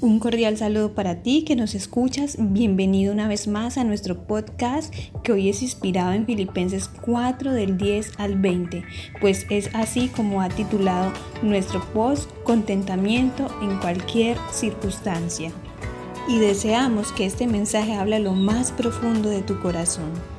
Un cordial saludo para ti que nos escuchas. Bienvenido una vez más a nuestro podcast que hoy es inspirado en Filipenses 4 del 10 al 20, pues es así como ha titulado nuestro post Contentamiento en cualquier circunstancia. Y deseamos que este mensaje hable lo más profundo de tu corazón.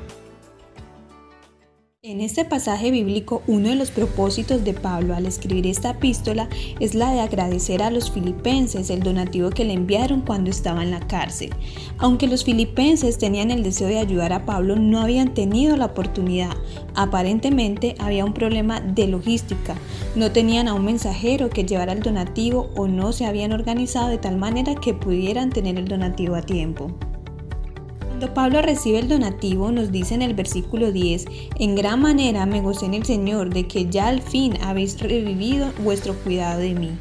En este pasaje bíblico, uno de los propósitos de Pablo al escribir esta epístola es la de agradecer a los filipenses el donativo que le enviaron cuando estaba en la cárcel. Aunque los filipenses tenían el deseo de ayudar a Pablo, no habían tenido la oportunidad. Aparentemente había un problema de logística. No tenían a un mensajero que llevara el donativo o no se habían organizado de tal manera que pudieran tener el donativo a tiempo. Cuando Pablo recibe el donativo, nos dice en el versículo 10, en gran manera me gocé en el Señor de que ya al fin habéis revivido vuestro cuidado de mí.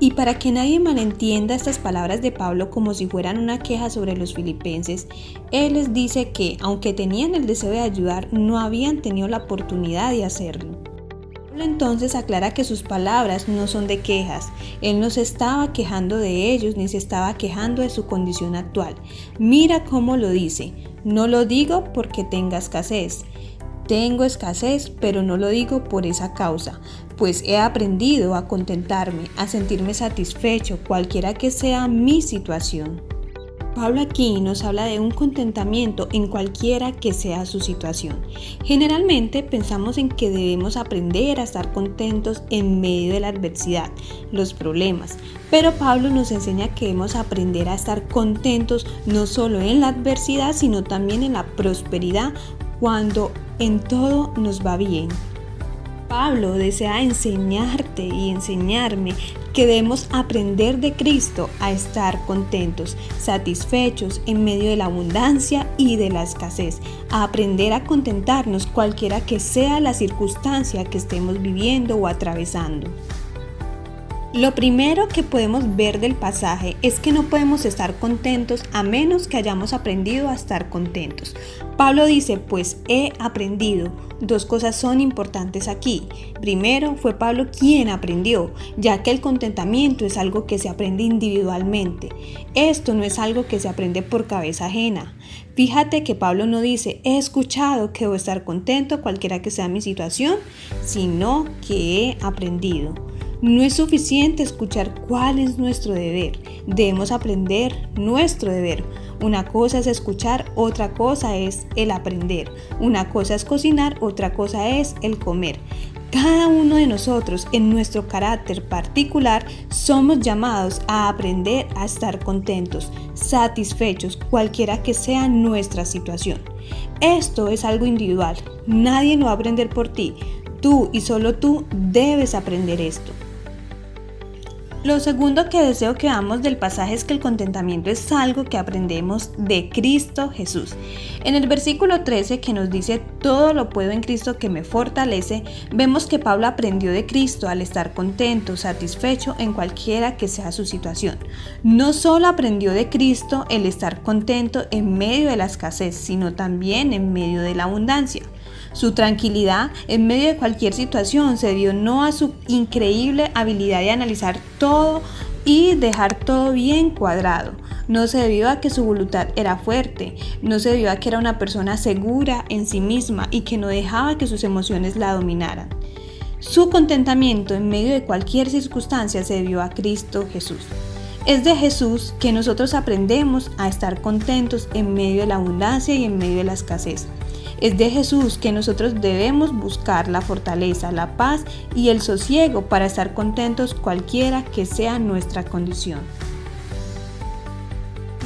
Y para que nadie malentienda estas palabras de Pablo como si fueran una queja sobre los filipenses, él les dice que, aunque tenían el deseo de ayudar, no habían tenido la oportunidad de hacerlo entonces aclara que sus palabras no son de quejas. Él no se estaba quejando de ellos ni se estaba quejando de su condición actual. Mira cómo lo dice. No lo digo porque tenga escasez. Tengo escasez, pero no lo digo por esa causa, pues he aprendido a contentarme, a sentirme satisfecho, cualquiera que sea mi situación. Pablo aquí nos habla de un contentamiento en cualquiera que sea su situación. Generalmente pensamos en que debemos aprender a estar contentos en medio de la adversidad, los problemas, pero Pablo nos enseña que debemos aprender a estar contentos no solo en la adversidad, sino también en la prosperidad cuando en todo nos va bien. Pablo desea enseñarte y enseñarme que debemos aprender de Cristo a estar contentos, satisfechos en medio de la abundancia y de la escasez, a aprender a contentarnos cualquiera que sea la circunstancia que estemos viviendo o atravesando. Lo primero que podemos ver del pasaje es que no podemos estar contentos a menos que hayamos aprendido a estar contentos. Pablo dice, pues he aprendido. Dos cosas son importantes aquí. Primero, fue Pablo quien aprendió, ya que el contentamiento es algo que se aprende individualmente. Esto no es algo que se aprende por cabeza ajena. Fíjate que Pablo no dice, he escuchado que debo estar contento cualquiera que sea mi situación, sino que he aprendido. No es suficiente escuchar cuál es nuestro deber, debemos aprender nuestro deber. Una cosa es escuchar, otra cosa es el aprender. Una cosa es cocinar, otra cosa es el comer. Cada uno de nosotros en nuestro carácter particular somos llamados a aprender a estar contentos, satisfechos, cualquiera que sea nuestra situación. Esto es algo individual, nadie lo va a aprender por ti. Tú y solo tú debes aprender esto. Lo segundo que deseo que veamos del pasaje es que el contentamiento es algo que aprendemos de Cristo Jesús. En el versículo 13 que nos dice todo lo puedo en Cristo que me fortalece, vemos que Pablo aprendió de Cristo al estar contento, satisfecho en cualquiera que sea su situación. No solo aprendió de Cristo el estar contento en medio de la escasez, sino también en medio de la abundancia. Su tranquilidad en medio de cualquier situación se dio no a su increíble habilidad de analizar todo y dejar todo bien cuadrado. No se debió a que su voluntad era fuerte, no se debió a que era una persona segura en sí misma y que no dejaba que sus emociones la dominaran. Su contentamiento en medio de cualquier circunstancia se debió a Cristo Jesús. Es de Jesús que nosotros aprendemos a estar contentos en medio de la abundancia y en medio de la escasez. Es de Jesús que nosotros debemos buscar la fortaleza, la paz y el sosiego para estar contentos cualquiera que sea nuestra condición.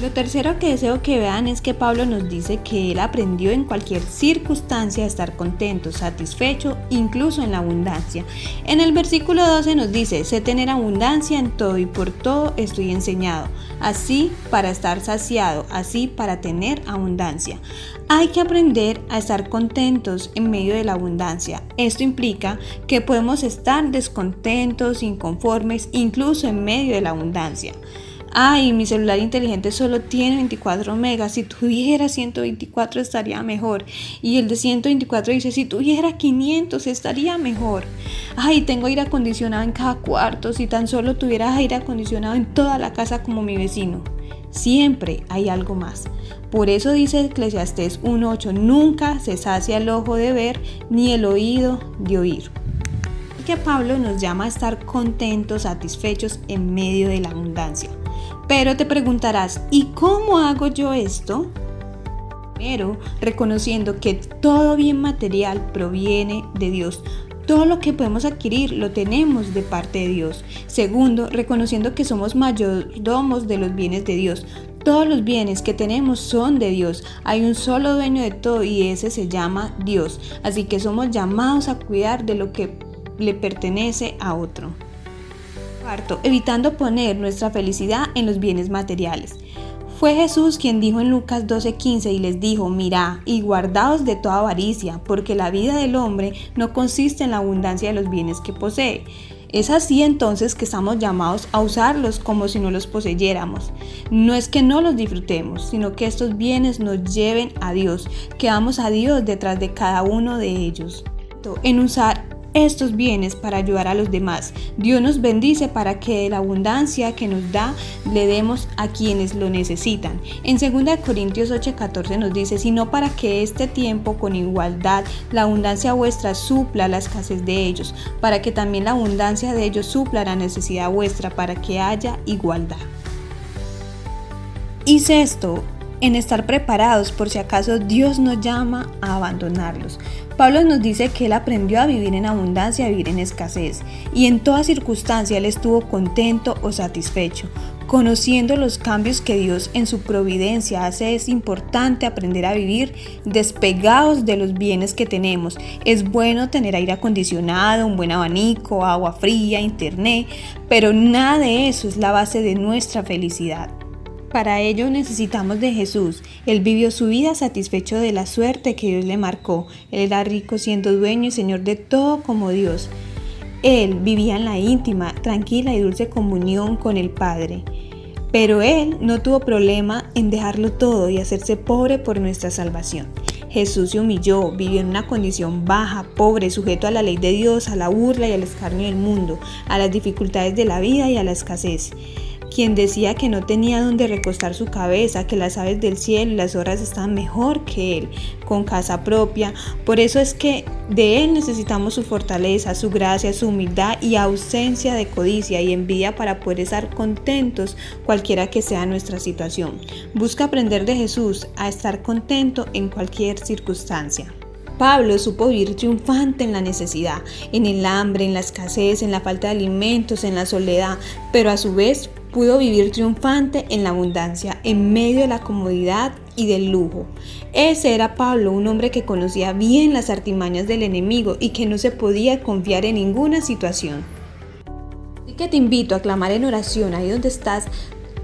Lo tercero que deseo que vean es que Pablo nos dice que él aprendió en cualquier circunstancia a estar contento, satisfecho, incluso en la abundancia. En el versículo 12 nos dice, sé tener abundancia en todo y por todo estoy enseñado, así para estar saciado, así para tener abundancia. Hay que aprender a estar contentos en medio de la abundancia. Esto implica que podemos estar descontentos, inconformes, incluso en medio de la abundancia. Ay, mi celular inteligente solo tiene 24 megas. Si tuviera 124 estaría mejor. Y el de 124 dice, si tuviera 500 estaría mejor. Ay, tengo aire acondicionado en cada cuarto. Si tan solo tuviera aire acondicionado en toda la casa como mi vecino. Siempre hay algo más. Por eso dice Eclesiastés 1.8, nunca se sacia el ojo de ver ni el oído de oír. Que Pablo nos llama a estar contentos, satisfechos en medio de la abundancia. Pero te preguntarás, ¿y cómo hago yo esto? Primero, reconociendo que todo bien material proviene de Dios. Todo lo que podemos adquirir lo tenemos de parte de Dios. Segundo, reconociendo que somos mayordomos de los bienes de Dios. Todos los bienes que tenemos son de Dios. Hay un solo dueño de todo y ese se llama Dios. Así que somos llamados a cuidar de lo que le pertenece a otro. Cuarto, evitando poner nuestra felicidad en los bienes materiales. Fue Jesús quien dijo en Lucas 12:15 y les dijo, mirad y guardaos de toda avaricia, porque la vida del hombre no consiste en la abundancia de los bienes que posee. Es así entonces que estamos llamados a usarlos como si no los poseyéramos. No es que no los disfrutemos, sino que estos bienes nos lleven a Dios, que damos a Dios detrás de cada uno de ellos. En usar estos bienes para ayudar a los demás. Dios nos bendice para que la abundancia que nos da le demos a quienes lo necesitan. En 2 Corintios 8:14 nos dice, sino para que este tiempo con igualdad la abundancia vuestra supla la escasez de ellos, para que también la abundancia de ellos supla la necesidad vuestra, para que haya igualdad. Hice esto en estar preparados por si acaso Dios nos llama a abandonarlos. Pablo nos dice que él aprendió a vivir en abundancia, a vivir en escasez, y en toda circunstancia él estuvo contento o satisfecho. Conociendo los cambios que Dios en su providencia hace, es importante aprender a vivir despegados de los bienes que tenemos. Es bueno tener aire acondicionado, un buen abanico, agua fría, internet, pero nada de eso es la base de nuestra felicidad. Para ello necesitamos de Jesús. Él vivió su vida satisfecho de la suerte que Dios le marcó. Él era rico siendo dueño y señor de todo como Dios. Él vivía en la íntima, tranquila y dulce comunión con el Padre. Pero Él no tuvo problema en dejarlo todo y hacerse pobre por nuestra salvación. Jesús se humilló, vivió en una condición baja, pobre, sujeto a la ley de Dios, a la burla y al escarnio del mundo, a las dificultades de la vida y a la escasez quien decía que no tenía donde recostar su cabeza, que las aves del cielo y las horas estaban mejor que él, con casa propia. Por eso es que de él necesitamos su fortaleza, su gracia, su humildad y ausencia de codicia y envidia para poder estar contentos cualquiera que sea nuestra situación. Busca aprender de Jesús a estar contento en cualquier circunstancia. Pablo supo vivir triunfante en la necesidad, en el hambre, en la escasez, en la falta de alimentos, en la soledad, pero a su vez pudo vivir triunfante en la abundancia, en medio de la comodidad y del lujo. Ese era Pablo, un hombre que conocía bien las artimañas del enemigo y que no se podía confiar en ninguna situación. Así que te invito a clamar en oración ahí donde estás,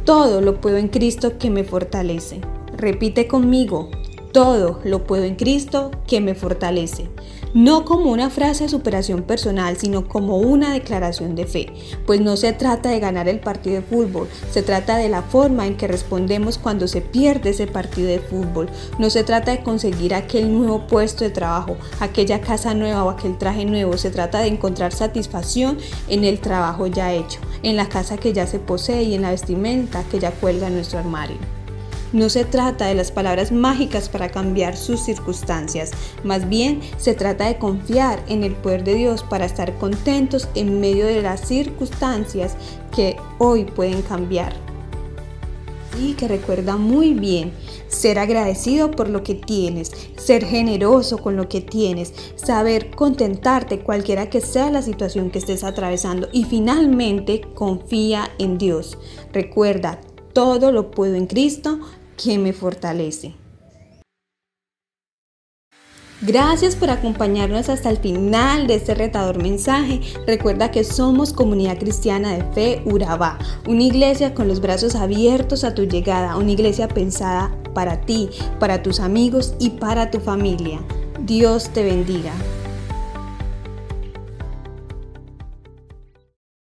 todo lo puedo en Cristo que me fortalece. Repite conmigo, todo lo puedo en Cristo que me fortalece. No como una frase de superación personal, sino como una declaración de fe. Pues no se trata de ganar el partido de fútbol, se trata de la forma en que respondemos cuando se pierde ese partido de fútbol. No se trata de conseguir aquel nuevo puesto de trabajo, aquella casa nueva o aquel traje nuevo. Se trata de encontrar satisfacción en el trabajo ya hecho, en la casa que ya se posee y en la vestimenta que ya cuelga en nuestro armario. No se trata de las palabras mágicas para cambiar sus circunstancias, más bien se trata de confiar en el poder de Dios para estar contentos en medio de las circunstancias que hoy pueden cambiar. Y que recuerda muy bien ser agradecido por lo que tienes, ser generoso con lo que tienes, saber contentarte cualquiera que sea la situación que estés atravesando y finalmente confía en Dios. Recuerda, todo lo puedo en Cristo que me fortalece. Gracias por acompañarnos hasta el final de este retador mensaje. Recuerda que somos Comunidad Cristiana de Fe Urabá, una iglesia con los brazos abiertos a tu llegada, una iglesia pensada para ti, para tus amigos y para tu familia. Dios te bendiga.